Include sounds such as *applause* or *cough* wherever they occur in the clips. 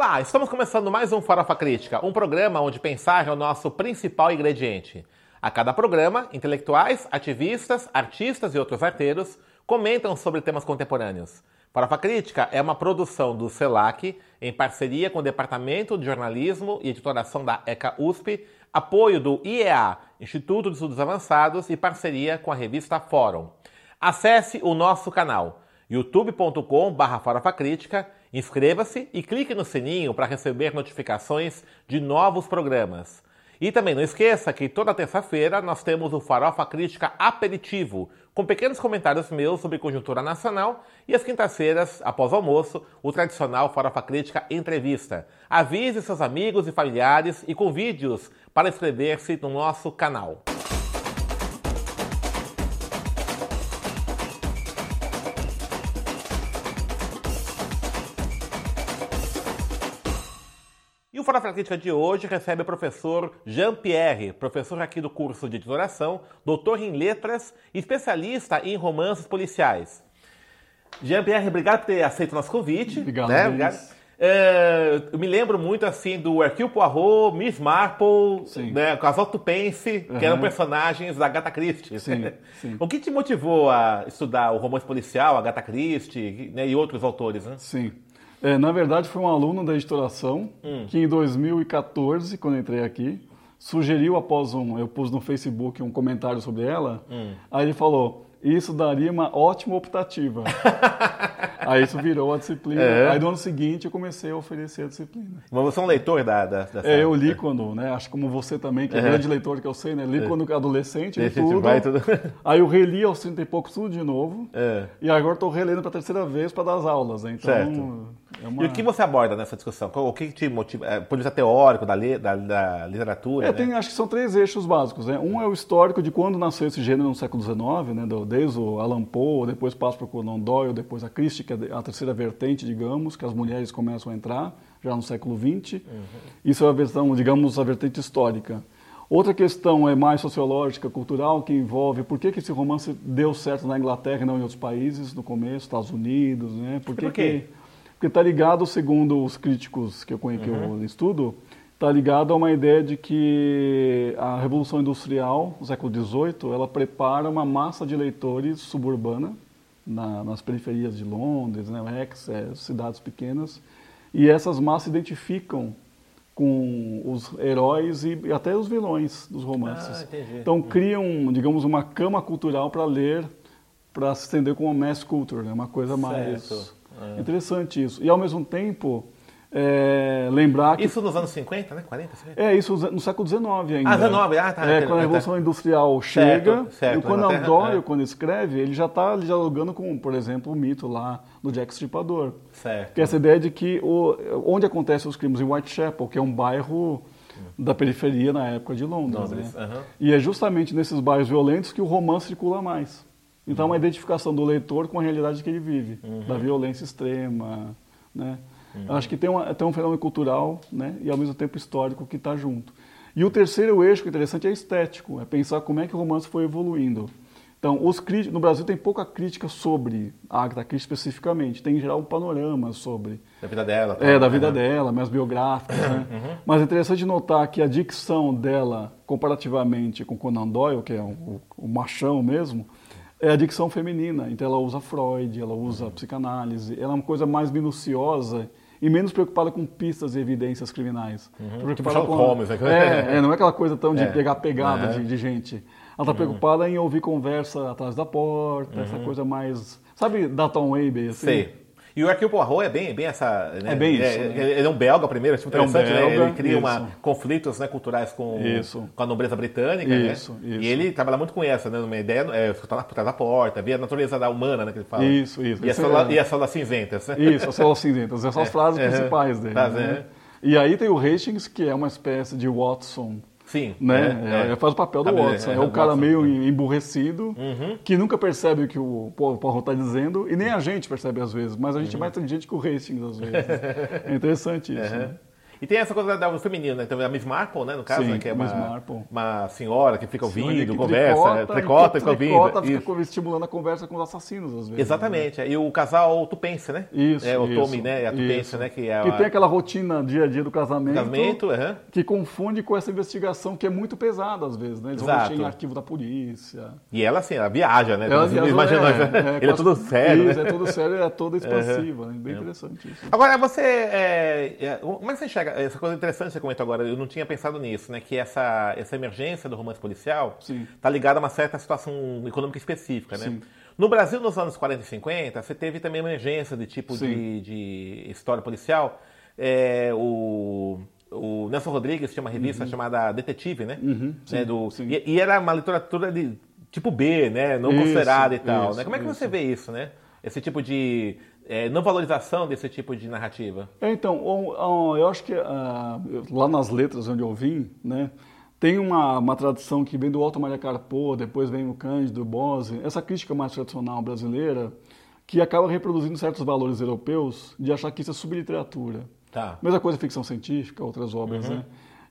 Olá, estamos começando mais um Farofa Crítica, um programa onde pensar é o nosso principal ingrediente. A cada programa, intelectuais, ativistas, artistas e outros arteiros comentam sobre temas contemporâneos. Farofa Crítica é uma produção do CELAC, em parceria com o Departamento de Jornalismo e Editoração da ECA USP, apoio do IEA, Instituto de Estudos Avançados, e parceria com a revista Fórum. Acesse o nosso canal youtube.com.br farofacrítica, inscreva-se e clique no sininho para receber notificações de novos programas. E também não esqueça que toda terça-feira nós temos o Farofa Crítica Aperitivo, com pequenos comentários meus sobre conjuntura nacional, e às quintas-feiras, após o almoço, o tradicional Farofa Crítica Entrevista. Avise seus amigos e familiares e convide-os para inscrever-se no nosso canal. Fora Crítica de hoje recebe o professor Jean-Pierre, professor aqui do curso de editoração, doutor em letras e especialista em romances policiais. Jean-Pierre, obrigado por ter aceito o nosso convite. Obrigado, né? Obrigado. É, eu me lembro muito assim do Hercule Poirot, Miss Marple, Sim. né, as Otto Pence, que Uhum. eram personagens da Agatha Christie. Sim, *laughs* sim. O que te motivou a estudar o romance policial, Agatha Christie né, e outros autores? Né? Sim. É, na verdade, foi um aluno da editoração Hum. que em 2014, quando eu entrei aqui, sugeriu após um. Eu pus no Facebook um comentário sobre ela. Hum. Aí ele falou: Isso daria uma ótima optativa. *laughs* aí isso virou a disciplina. É. Aí no ano seguinte eu comecei a oferecer a disciplina. Mas você é um leitor da, da. É, eu li quando, né? Acho como você também, que é, grande leitor que eu sei, né? Li quando adolescente, li tudo. vai tudo. Aí eu reli aos 30 e poucos tudo de novo. É. E agora estou relendo para a terceira vez para dar as aulas. né? Então, Certo. É uma... E o que você aborda nessa discussão? O que te motiva? É, ponto de vista teórico da, le- da, da literatura? É, né? tem, acho que são três eixos básicos. Né? Um é o histórico de quando nasceu esse gênero no século XIX, né? desde o Alan Poe, depois passa para o Conan Doyle, depois a Christie, que é a terceira vertente, digamos, que as mulheres começam a entrar já no século XX. Isso é a versão, digamos, a vertente histórica. Outra questão é mais sociológica, cultural, que envolve por que, que esse romance deu certo na Inglaterra e não em outros países no começo, Estados Unidos, né? Por, que por quê? que- porque está ligado, segundo os críticos que eu, conhe- que eu estudo, está ligado a uma ideia de que a Revolução Industrial, no século XVIII, ela prepara uma massa de leitores suburbana na- nas periferias de Londres, né, Rex, é, cidades pequenas, e essas massas se identificam com os heróis e, até os vilões dos romances. Ah. Então criam, digamos, uma cama cultural para ler, para se estender com uma mass culture, né? uma coisa mais Certo. É. interessante isso. E ao mesmo tempo é, lembrar que Isso nos anos 50, né? 40, 50? é isso no século XIX ainda. Ah, 19, ah, tá. É, quando a Ah, tá. Revolução Industrial chega, certo, e o Conan Inglaterra, Doyle, é. quando escreve, ele já está dialogando com, por exemplo, o mito lá do Jack Stripador. Certo. Que é essa ideia de que o, onde acontecem os crimes em Whitechapel, que é um bairro da periferia na época de Londres. Londres, né? aham. E é justamente nesses bairros violentos que o romance circula mais. Então é uma identificação do leitor com a realidade que ele vive, da violência extrema. Né? Acho que tem, uma, tem um fenômeno cultural né? e ao mesmo tempo histórico que está junto. E o terceiro eixo que é interessante é estético, é pensar como é que o romance foi evoluindo. Então, os críticos, no Brasil tem pouca crítica sobre a Agatha Christie especificamente, tem em geral um panorama sobre Da vida dela. tá? é, da vida Aham. dela, mais biográficas, né? Mas é interessante notar que a dicção dela, comparativamente com Conan Doyle, que é o- o machão mesmo, é a dicção feminina. Então ela usa Freud, ela usa psicanálise, ela é uma coisa mais minuciosa e menos preocupada com pistas e evidências criminais. Preocupada Tipo Sherlock com- Holmes, né? É, é, *laughs* não é aquela coisa tão de É. pegar pegada É. de, de gente. Ela está preocupada em ouvir conversa atrás da porta, essa coisa mais... Sabe Dalton Abbey? Assim? Sei. E o Hercule Poirot é bem, bem essa... né? É bem isso, É, né? Ele é um belga primeiro, tipo É um interessante, né? belga, Ele cria uma, conflitos né, culturais com, Isso. com a nobreza britânica, Isso, né? isso. E ele trabalha muito com essa, né? Uma ideia, é, escutar por trás da porta, ver a natureza da humana, né? Que ele fala. Isso, isso. E, a célula, é- e cinzentas, né? Isso, as células cinzentas. Essas são as *laughs* frases Uhum. principais dele. Né? é. E aí tem o Hastings, que é uma espécie de Watson, Sim. né? é, É, faz o papel do Watson. É, é, o cara Watson. meio emburrecido, Uhum. que nunca percebe o que o Poirot está dizendo, e nem a gente percebe às vezes, mas a gente é mais inteligente que o Hastings às vezes. *laughs* É interessante isso. Uhum. né? E tem essa coisa da, do feminino, né? Então, a Miss Marple, né, no caso, Sim, né, que é uma, uma senhora que fica ouvindo, Senhora que conversa, tricota, tricota, e fica ouvindo. tricota, Isso. fica estimulando a conversa com os assassinos, às vezes. Exatamente. E o casal Tupense, né? Né? Isso, É o isso, Tommy, né? E a Tupense, isso. né? Que é Que a- tem aquela rotina dia a dia do casamento, casamento. aham. que confunde com essa investigação que é muito pesada, às vezes, né? Eles vão Exato. mexer em arquivo da polícia. E ela, assim, ela viaja, né? Ela- ela- imagina, é, né? *laughs* é, Ele é quase- todo sério, Isso, né? é todo sério, é toda expansiva, né? Bem interessante isso. Agora, você. é, é, como é que você enxerga? Essa coisa interessante que você comentou agora, eu não tinha pensado nisso, né? Que essa, essa emergência do romance policial está ligada a uma certa situação econômica específica, né? Sim. No Brasil, nos anos 40 e 50, você teve também emergência de tipo de, de história policial. É, o, o Nelson Rodrigues tinha uma revista chamada Detetive, né? Uhum, sim, Né, do, sim. e, e era uma literatura de tipo B, né? Não Isso, considerada e tal. isso, né? Como é que isso. você vê isso, né? Esse tipo de é, não valorização desse tipo de narrativa. É, então, o- o- eu acho que ah, lá nas letras onde eu vim, né, tem uma, uma tradição que vem do Otto Maria Carpo, depois vem o Cândido, Bose, essa crítica mais tradicional brasileira, que acaba reproduzindo certos valores europeus de achar que isso é subliteratura. Tá. Mesma coisa ficção científica, outras obras, né?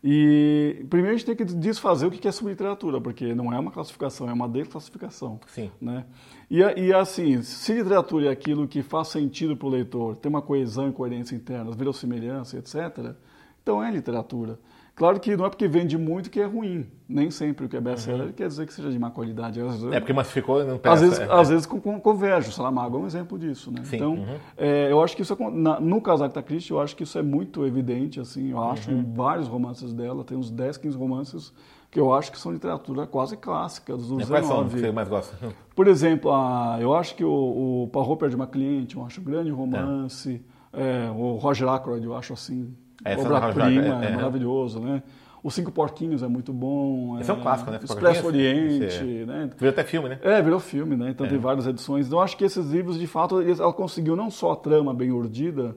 E primeiro a gente tem que desfazer o que é subliteratura, porque não é uma classificação, é uma desclassificação. Sim. Né? E, e assim, se literatura é aquilo que faz sentido para o leitor, tem uma coesão e coerência interna, verossimilhança, etc., então é literatura. Claro que não é porque vende muito que é ruim. Nem sempre o que é best-seller quer dizer que seja de má qualidade. Às vezes- É porque massificou não às presta. vezes, é. às vezes com, com, converge, o Saramago é um exemplo disso, né? Sim, Então, uhum. é, eu acho que isso, é, na- no caso da Agatha Christie, eu acho que isso é muito evidente, assim, eu acho Uhum. em vários romances dela, tem uns 10, 15 romances que eu acho que são literatura quase clássica, dos E Quais são os que 19. você mais gosta? Por exemplo, a, eu acho que o, o perde uma cliente, eu acho um grande romance, é, o Roger Ackroyd, eu acho assim, É, essa Roger obra-prima, Ackroyd, é, é, é. maravilhoso, né? Os Cinco Porquinhos é muito bom. Esse é um clássico, né? Expresso? Oriente, Esse né? Virou até filme, né? É, virou filme, né? Então tem várias edições. Então eu acho que esses livros, de fato, ela conseguiu não só a trama bem urdida,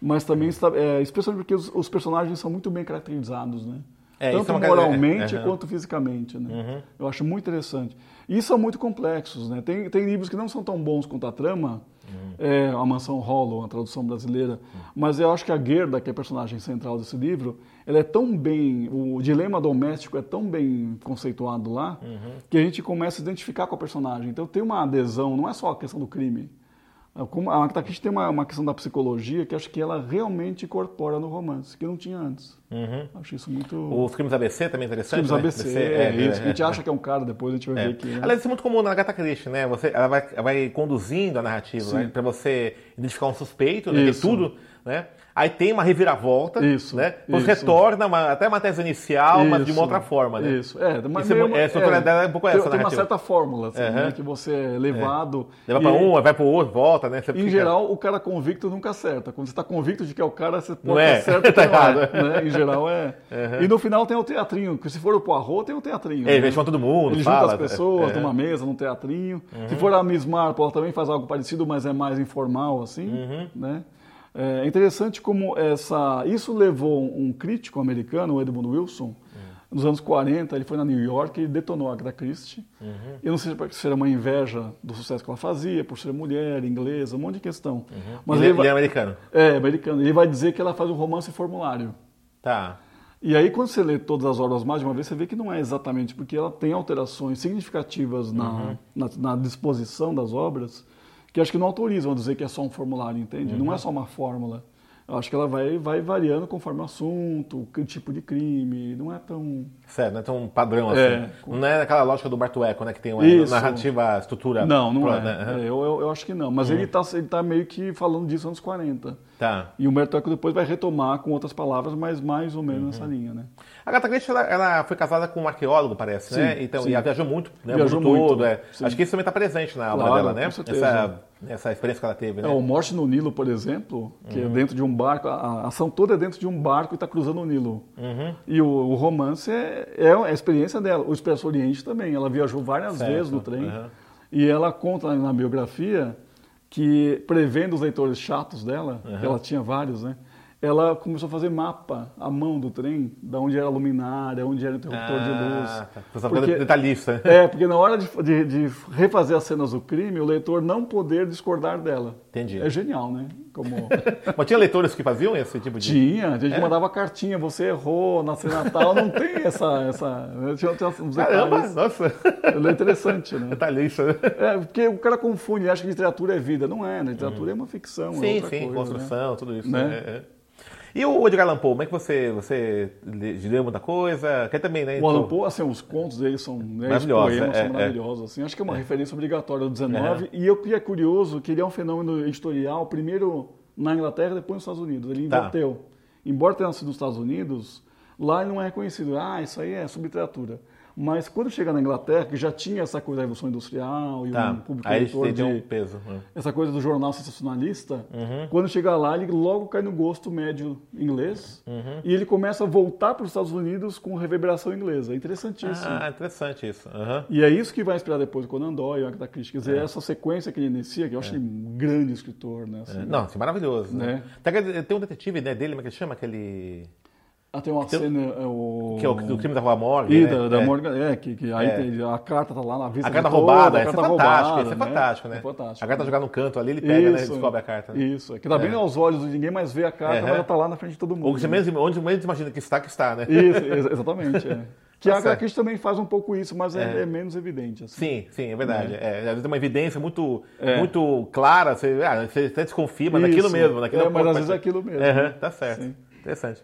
mas também, é, especialmente porque os, os personagens são muito bem caracterizados, né? É, Tanto é moralmente é, é. quanto fisicamente, né? Eu acho muito interessante. E são muito complexos, né? Tem, tem livros que não são tão bons quanto a trama, é, A Mansão Hollow, a tradução brasileira, mas eu acho que a Gerda, que é a personagem central desse livro, ela é tão bem, o dilema doméstico é tão bem conceituado lá, que a gente começa a identificar com a personagem. Então tem uma adesão, não é só a questão do crime. É Como a Agatha Christie tem uma, uma questão da psicologia que acho que ela realmente incorpora no romance, que não tinha antes. Acho isso muito... Os crimes ABC também é interessante, Filmes né? ABC, é, isso, que a gente acha que é um cara, depois a gente vai É. ver que... né? Aliás, isso é muito comum na Agatha Christie, né? Você, ela, vai, vai conduzindo a narrativa né? para você identificar um suspeito, né? Isso. tudo, né? Aí tem uma reviravolta, Isso, né? Depois isso. retorna uma- até uma tese inicial, mas de uma Isso, outra forma, né? Isso, é. Mas Isso é meio- é, a estrutura dela é um pouco tem, essa Tem uma narrativa. certa fórmula, assim, Aham. né, que você é levado... Leva e- para um, vai para o outro, volta, né? Você Em fica- geral, o cara convicto nunca acerta. Quando você está convicto de que é o cara, você pode é? estar certo *laughs* Tá que é, errado. né? Em geral é. E no final tem o teatrinho, porque se for o Poirot, tem o teatrinho. É, ele né? chama todo mundo, Ele fala. junta as pessoas É. numa mesa, num teatrinho. Se for a Miss Marple, ela também faz algo parecido, mas é mais informal, assim. Uhum. Né? É interessante como essa... Isso levou um crítico americano, o Edmund Wilson, Uhum. nos anos 40, ele foi na New York e detonou a Agatha Christie. Uhum. Eu não sei se era uma inveja do sucesso que ela fazia, por ser mulher, inglesa, um monte de questão. Mas ele, ele ele é vai... americano. É, americano. Ele vai dizer que ela faz um romance formulário. Tá. E aí, quando você lê todas as obras mais de uma vez, você vê que não é exatamente, porque ela tem alterações significativas na, Uhum. na, na disposição das obras, que acho que não autorizam a dizer que é só um formulário, entende? Não Uhum. é só uma fórmula. Eu acho que ela vai, vai variando conforme o assunto, que tipo de crime, não é tão... Sério, não é tão padrão assim. É. Não é aquela lógica do Bartueco, né? Que tem uma Isso. narrativa, estrutura. Não, não pro- é. né? É, eu, eu, eu acho que não. Mas ele está ele tá meio que falando disso anos 40. Tá. E o Humberto Eco depois vai retomar com outras palavras, mas mais ou menos Uhum. nessa linha, né? A Agatha Christie, ela, ela foi casada com um arqueólogo, parece, né? Sim, Então, sim. e ela viajou muito, né? Viajou muito, todo, é. Acho que isso também está presente na obra Claro, dela, né? certeza. Essa, essa experiência que ela teve, né? É, o Morte no Nilo, por exemplo, que Uhum. é dentro de um barco, a, a ação toda é dentro de um barco e está cruzando o Nilo. Uhum. E o, o romance é, é a experiência dela. O Expresso Oriente também. Ela viajou várias Certo, vezes no trem. uhum. E ela conta na biografia que, prevendo os leitores chatos dela, que ela tinha vários, né? Ela começou a fazer mapa à mão do trem, da onde era a luminária, onde era o interruptor Ah, de luz. tá. Você porque... detalhista. *laughs* É, porque na hora de, de, de, refazer as cenas do crime, o leitor não poder discordar dela. Entendi. É genial, né? Como... *laughs* Mas tinha leitores que faziam esse tipo de... Tinha, a gente é? mandava cartinha, você errou, na cena natal, não tem essa... essa... Tinha, tinha uns Caramba, nossa! É interessante, né? Detalhista. É, porque o cara confunde, acha que literatura é vida. Não é, né? Literatura é uma ficção. Sim, é sim, coisa, construção, né? tudo isso. Né? É, é. E o Edgar Allan Poe, como é que você, você leu muita coisa? Quer também, né? O Allan Poe, assim, os contos dele são, né, maravilhosos, poemas é, são maravilhosos. Assim. Acho que é uma referência obrigatória do 19. E eu que é curioso que ele é um fenômeno editorial, primeiro na Inglaterra, depois nos Estados Unidos. Ele Tá. inverteu. Embora tenha nascido nos Estados Unidos, lá ele não é reconhecido. Ah, isso aí é subliteratura. Mas quando chega na Inglaterra, que já tinha essa coisa da Revolução Industrial e um Tá. público Aí leitor de um peso. né? essa coisa do jornal sensacionalista, Uhum. quando chega lá, ele logo cai no gosto médio inglês Uhum. e ele começa a voltar para os Estados Unidos com reverberação inglesa. É interessantíssimo. Ah, interessante isso. Aham. E é isso que vai inspirar depois o Conan Doyle, o Agatha Christie. Quer dizer, essa sequência que ele inicia, que eu acho ele um grande escritor, né? assim. É. Não, assim, maravilhoso. Né? Né? Tem, aquele- tem um detetive né, dele, como é que ele chama? Aquele. Ah, tem uma Tem- cena... é, o... Que é o do crime da Rua Morgue. E né? da, da É. Morgan, é, que, que aí É. tem- a carta tá lá na vista A carta roubada, a isso é fantástico, roubada, isso é fantástico, né? É fantástico. A carta jogar no canto ali, ele pega, né? Isso, Descobre a carta. Né? Isso, é que dá bem aos olhos, ninguém mais vê a carta, mas ela tá lá na frente de todo mundo. Você né? menos, onde menos imagina que está, que está, né? Isso, *laughs* ex- exatamente. É. Que Tá a Agatha também faz um pouco isso, mas é, É. é menos evidente. Assim. Sim, sim, é verdade. É. às vezes tem uma evidência muito, É. muito clara, você, ah, você até desconfia, mas naquilo Isso. mesmo. Naquilo É, mas às vezes é aquilo mesmo. Né? tá certo. Sim. Interessante.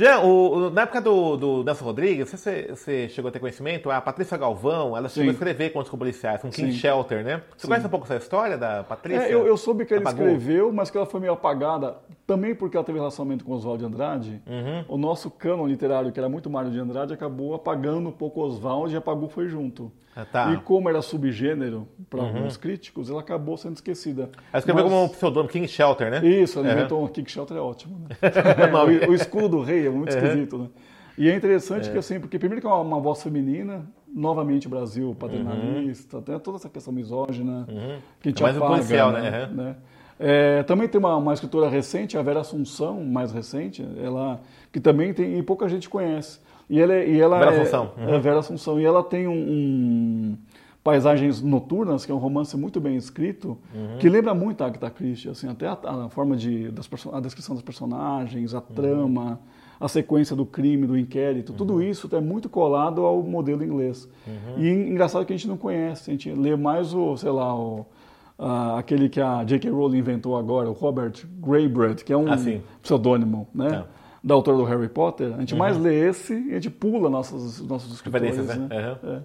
Jean, o- o- na época do, do Nelson Rodrigues, você, você chegou a ter conhecimento, a Patrícia Galvão, ela chegou Sim. a escrever contos policiais, com King Sim. Shelter, né? Você conhece um pouco essa história da Patrícia? É, eu, eu soube que ele Apagou? escreveu, mas que ela foi meio apagada, também porque ela teve relacionamento com Oswald de Andrade. Uhum. O nosso cânon literário, que era muito Mário de Andrade, acabou apagando um pouco Oswald e apagou foi junto. Ah, tá. Uhum. E como era subgênero para alguns críticos, ela acabou sendo esquecida. Ela escreveu Mas- como um pseudônimo, King Shelter, né? Isso, ela Uhum. inventou um kick shelter é ótimo. Né? *laughs* o, o escudo do rei é muito esquisito, né? E é interessante que assim, porque primeiro que é uma, uma voz feminina, novamente o Brasil paternalista, tem toda essa questão misógina, que a gente É mais apaga, policial, né? né? Uhum. né? É, também tem uma, uma escritora recente, a Vera Assunção, mais recente, ela que também tem e pouca gente conhece. E ela, é- e ela Vera é, Assunção, uhum. é Vera Assunção e ela tem um, um Paisagens Noturnas, que é um romance muito bem escrito, Uhum. que lembra muito a Agatha Christie, assim, até a, a forma de das, a descrição dos personagens, a Uhum. trama, a sequência do crime, do inquérito, tudo isso é muito colado ao modelo inglês. Uhum. E engraçado que a gente não conhece, a gente lê mais o, sei lá, o, ah, aquele que a J.K. Rowling inventou agora, o Robert Graybread, que é um Ah, pseudônimo, né? Tá. Da autora do Harry Potter, a gente mais lê esse e a gente pula nossos, nossos escritores. Né? né? Uhum. É.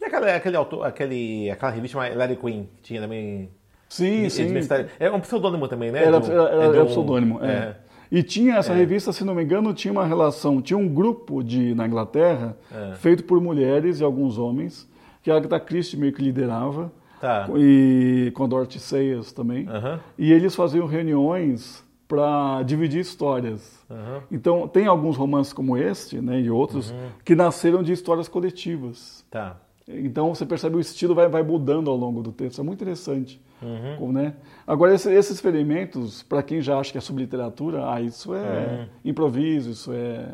E aquela, aquele autor, aquele, aquela revista Larry Queen, que tinha também... Sim, de- sim. de. É um pseudônimo também, né? Era, Do- era, é era do- pseudônimo, é. E tinha essa revista, se não me engano, tinha uma relação, tinha um grupo de na Inglaterra É. feito por mulheres e alguns homens que a Agatha Christie meio que liderava Tá. e com a Dorothy Sayers também. Aham. E eles faziam reuniões para dividir histórias. Aham. Então tem alguns romances como este, né, e outros Uhum. que nasceram de histórias coletivas. Tá. Então você percebe o estilo vai, vai mudando ao longo do texto. É muito interessante. Uhum. Né? Agora, esse- esses experimentos, para quem já acha que é subliteratura, ah, isso é Uhum. improviso, isso é.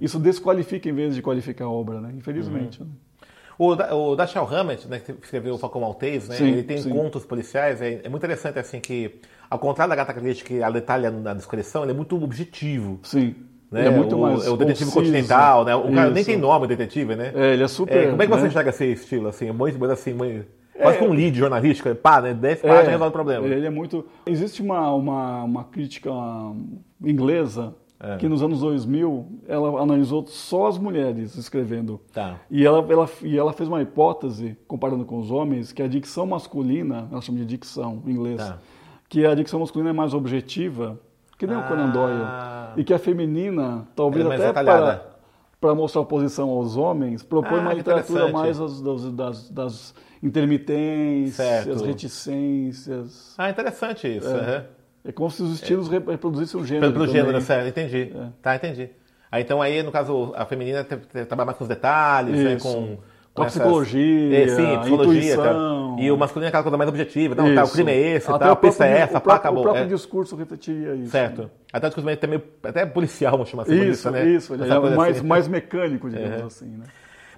Isso desqualifica em vez de qualificar a obra, né? Infelizmente. Uhum. né? O, Da- o Dashiell Hammett, né, que escreveu o Falcão Maltese, né, Sim, ele tem sim. contos policiais, é, é muito interessante assim que, ao contrário da Gata Christie, que a detalha na descrição, ele é muito objetivo. Sim. Né? É muito o, mais. é o detetive conciso. continental, né? O cara nem Isso. tem nome, detetive, né? É, ele é super. É, como é que você né? enxerga esse estilo, assim? Muito, muito assim, muito... quase que um lead jornalístico, pá, né? 10 É, páginas resolve o problema. Ele é muito. Existe uma, uma, uma crítica inglesa É. que nos anos 2000 ela analisou só as mulheres escrevendo. Tá. E ela, ela, e ela fez uma hipótese, comparando com os homens, que a dicção masculina, ela chama de dicção em inglês, Tá. Que a dicção masculina é mais objetiva, que nem o Conan Doyle, Ah. e que a feminina, talvez é até para, para mostrar oposição aos homens, propõe Ah, uma que literatura mais das, das, das, intermitências, Certo. reticências. Ah, interessante isso. aham. É como se os estilos re- reproduzissem o gênero. Pelo, gênero, certo, entendi. É. Tá, entendi. Aí, então, aí, no caso, a feminina trabalha mais com os detalhes, né? Isso. Com, Com a essas- psicologia, É, sim, a psicologia. intuição, Não. E o masculino é aquela coisa mais objetiva. Não, tá, o crime é esse, Até tá, a pista é essa, o pá, acabou. O próprio É, discurso refletiria isso. certo. Até o discurso meio- meio, até policial, vamos chamar assim. Isso, né? isso. Ele é mais, assim. mais mecânico, digamos Uhum. assim, né?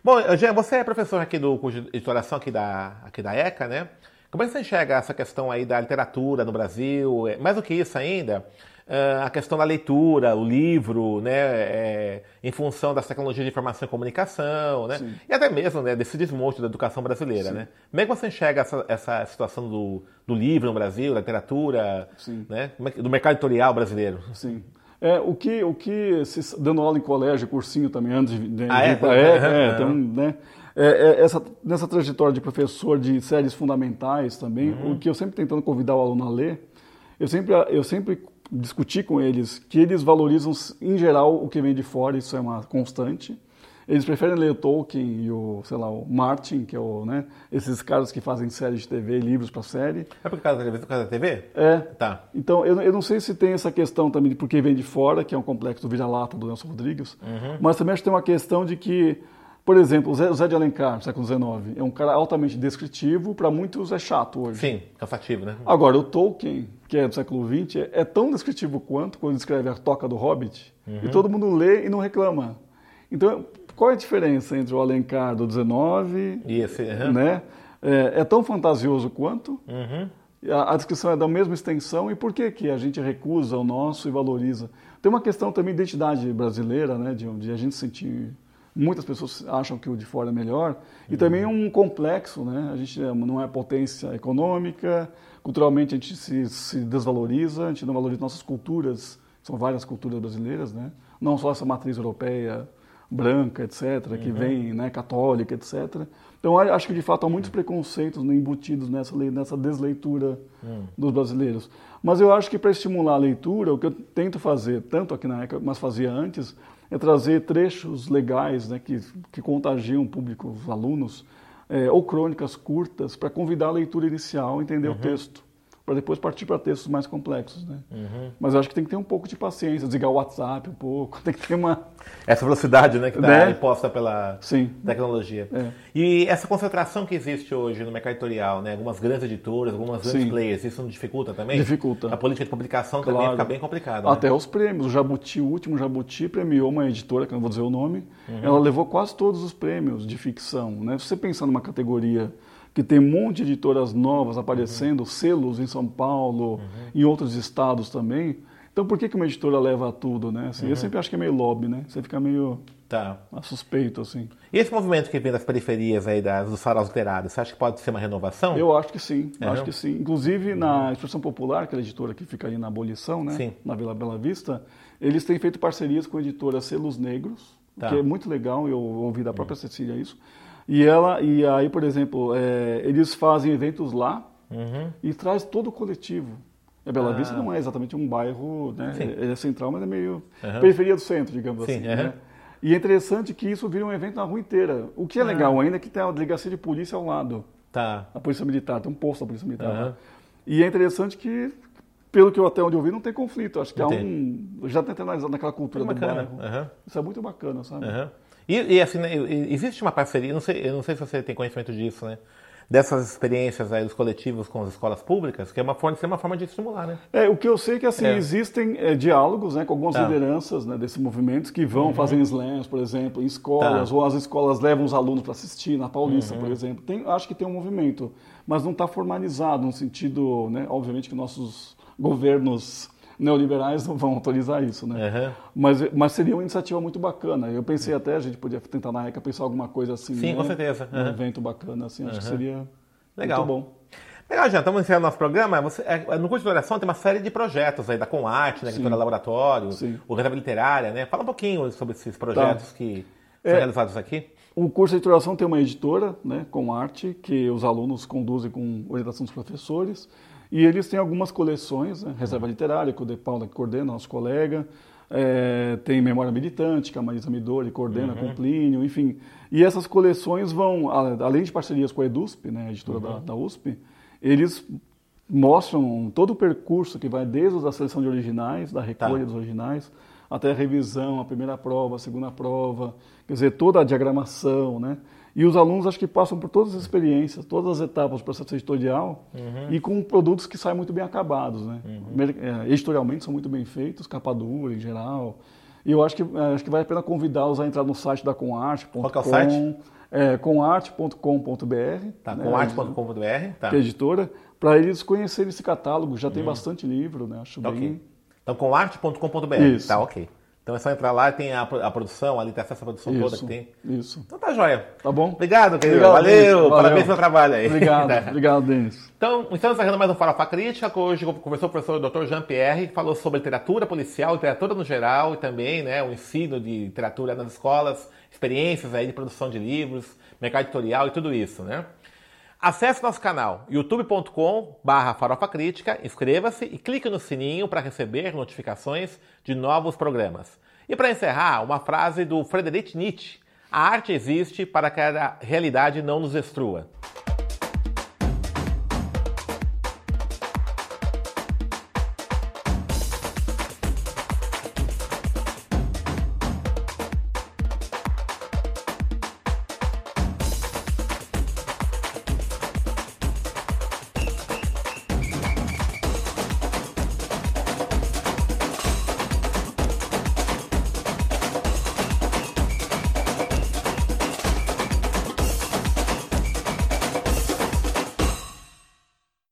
Bom, Jean, você é professor aqui do curso de editoração aqui da, aqui da ECA, né? Como é que você enxerga essa questão aí da literatura no Brasil? É, Mais do que isso ainda, a questão da leitura, o livro, né? é, em função das tecnologias de informação e comunicação, né? Sim. E até mesmo né, desse desmonte da educação brasileira, né? Como é que você enxerga essa, essa situação do, do livro no Brasil, da literatura, Sim. né? É do mercado editorial brasileiro? Sim. É, o que, o que se- dando aula em colégio, cursinho também, antes de, de Ah, é? pra é, tem um, né? É, é, essa, nessa trajetória de professor de séries fundamentais também, Uhum. o que eu sempre tentando convidar o aluno a ler, eu sempre, eu sempre discuti com eles que eles valorizam, em geral, o que vem de fora, isso é uma constante. Eles preferem ler o Tolkien e o, sei lá, o Martin, que é o, né, esses caras que fazem séries de TV, livros para série. É por causa da televisão, por causa da TV? É, Tá. então, eu, eu não sei se tem essa questão também de porque vem de fora, que é um complexo do vira-lata do Nelson Rodrigues, mas também acho que tem uma questão de que, por exemplo, o Zé, de Alencar, século XIX, é um cara altamente descritivo, para muitos é chato hoje. Sim, cansativo, né? Agora, o Tolkien, que é do século XX, é, é tão descritivo quanto quando escreve a Toca do Hobbit, e todo mundo lê e não reclama. Então, qual é a diferença entre o Alencar do XIX, E esse, uhum. né? É, é tão fantasioso quanto, Uhum. a, a descrição é da mesma extensão e por que, que a gente recusa o nosso e valoriza? Tem uma questão também de identidade brasileira, né, de, de a gente sentir. Muitas pessoas acham que o de fora é melhor e também um complexo, né? A gente é- não é potência econômica, culturalmente a gente se, se desvaloriza, a gente não valoriza nossas culturas, são várias culturas brasileiras, né? Não só essa matriz europeia branca, etc., que vem, né, católica, etc. Então, acho que de fato há muitos preconceitos né, embutidos nessa, nessa desleitura dos brasileiros. Mas eu acho que para estimular a leitura, o que eu tento fazer, tanto aqui na ECA, mas fazia antes, é trazer trechos legais né, que, que contagiam o público, os alunos, é, ou crônicas curtas, para convidar a leitura inicial, entender o texto, para depois partir para textos mais complexos. Né? Mas eu acho que tem que ter um pouco de paciência, desligar o WhatsApp um pouco, *laughs* tem que ter uma. Essa velocidade né, que está Né? imposta pela Sim. tecnologia. É. E essa concentração que existe hoje no mercado editorial, né, algumas grandes editoras, algumas grandes Sim. players, isso não dificulta também? Dificulta. A política de publicação também Claro. fica bem complicada. Até né? os prêmios. O Jabuti, o último Jabuti, premiou uma editora, que eu não vou dizer o nome. Uhum. Ela levou quase todos os prêmios de ficção. Né? Se você pensar numa categoria que tem um monte de editoras novas aparecendo, Uhum. selos em São Paulo, em outros estados também. Então, por que, que uma editora leva tudo, né? Assim, Uhum. Eu sempre acho que é meio lobby, né? Você fica meio Tá. suspeito, assim. E esse movimento que vem das periferias aí, das, dos saraus literários, você acha que pode ser uma renovação? Eu acho que sim, É, acho não? que sim. Inclusive na Expressão Popular, aquela editora que fica ali na abolição, né? Sim. Na Vila Bela Vista, eles têm feito parcerias com a editora Selos Negros, Tá. que é muito legal, eu ouvi da própria Cecília isso. E ela, e aí, por exemplo, é, eles fazem eventos lá Uhum. e traz todo o coletivo. A Bela Ah. Vista não é exatamente um bairro, né? Ele é central, mas é meio Aham. periferia do centro, digamos Sim, assim. aham. né? E é interessante que isso vira um evento na rua inteira. O que é Ah. legal ainda é que tem a delegacia de polícia ao lado Tá. a Polícia Militar, tem um posto da Polícia Militar. Lá. E é interessante que, pelo que eu até onde eu vi, não tem conflito. Acho que Não há tem. um. Já está internalizado naquela cultura Muito do bairro. Aham. Isso é muito bacana, sabe? Aham. E, e, assim, né, existe uma parceria, não sei, eu não sei se você tem conhecimento disso, né? Dessas experiências aí dos coletivos com as escolas públicas, que é uma forma, seria uma forma de estimular, né? É, o que eu sei é que assim, É. existem é, diálogos né, com algumas Tá. Uhum. lideranças né, desses movimentos que vão fazem slams, por exemplo, em escolas, Tá. Uhum. ou as escolas levam os alunos para assistir, na Paulista, por exemplo. Tem, acho que tem um movimento, mas não está formalizado no sentido, né, obviamente que nossos governos neoliberais não vão autorizar isso, né? Aham. Mas, mas seria uma iniciativa muito bacana. Eu pensei até, a gente podia tentar na ECA pensar alguma coisa assim. Sim, né? com certeza. Um Aham. evento bacana, assim, acho que seria Legal. muito bom. Legal, já estamos encerrando nosso programa. Você, é, no curso de oração tem uma série de projetos aí da Comarte, né. Editora Laboratório, Sim. o Reserva Literária, né? Fala um pouquinho sobre esses projetos que são É. realizados aqui. O curso de editoração tem uma editora, né, com arte, que os alunos conduzem com orientação dos professores. E eles têm algumas coleções, né, Reserva Literária, que o De Paula coordena, nosso colega. É, tem Memória Militante, que a Marisa Midori coordena com o Plínio, enfim. E essas coleções vão, além de parcerias com a EDUSP, né, a editora da, da USP, eles mostram todo o percurso que vai desde a seleção de originais, da recolha Tá. dos originais, até a revisão, a primeira prova, a segunda prova, quer dizer, toda a diagramação, né? E os alunos acho que passam por todas as experiências, todas as etapas do processo editorial uhum. e com produtos que saem muito bem acabados. Né? Uhum. É, editorialmente são muito bem feitos, capa dura em geral. E eu acho que, é, acho que vale a pena convidá-los a entrar no site da Conarte.com. Qual é o site? É, comarte.com.br. Tá, né, comarte.com.br. Tá. Que é editora, para eles conhecerem esse catálogo. Já tem uhum. bastante livro, né? Acho tá bem... Okay. Então, comarte.com.br. Tá, ok. Então é só entrar lá, tem a, a produção, ali tem acesso à produção isso, toda que tem. Isso. Então tá joia. Tá bom? Obrigado, querido. Obrigado, Valeu, Valeu, parabéns pelo trabalho aí. Obrigado, *laughs* obrigado, Denis. Então, estamos encerrando mais um Farofa Crítica. Hoje conversou com o professor Dr. Jean-Pierre, que falou sobre literatura policial, literatura no geral e também né, o ensino de literatura nas escolas, experiências aí de produção de livros, mercado editorial e tudo isso, né? Acesse nosso canal youtube.com farofa crítica, inscreva-se e clique no sininho para receber notificações de novos programas. E para encerrar, uma frase do Friedrich Nietzsche: A arte existe para que a realidade não nos destrua.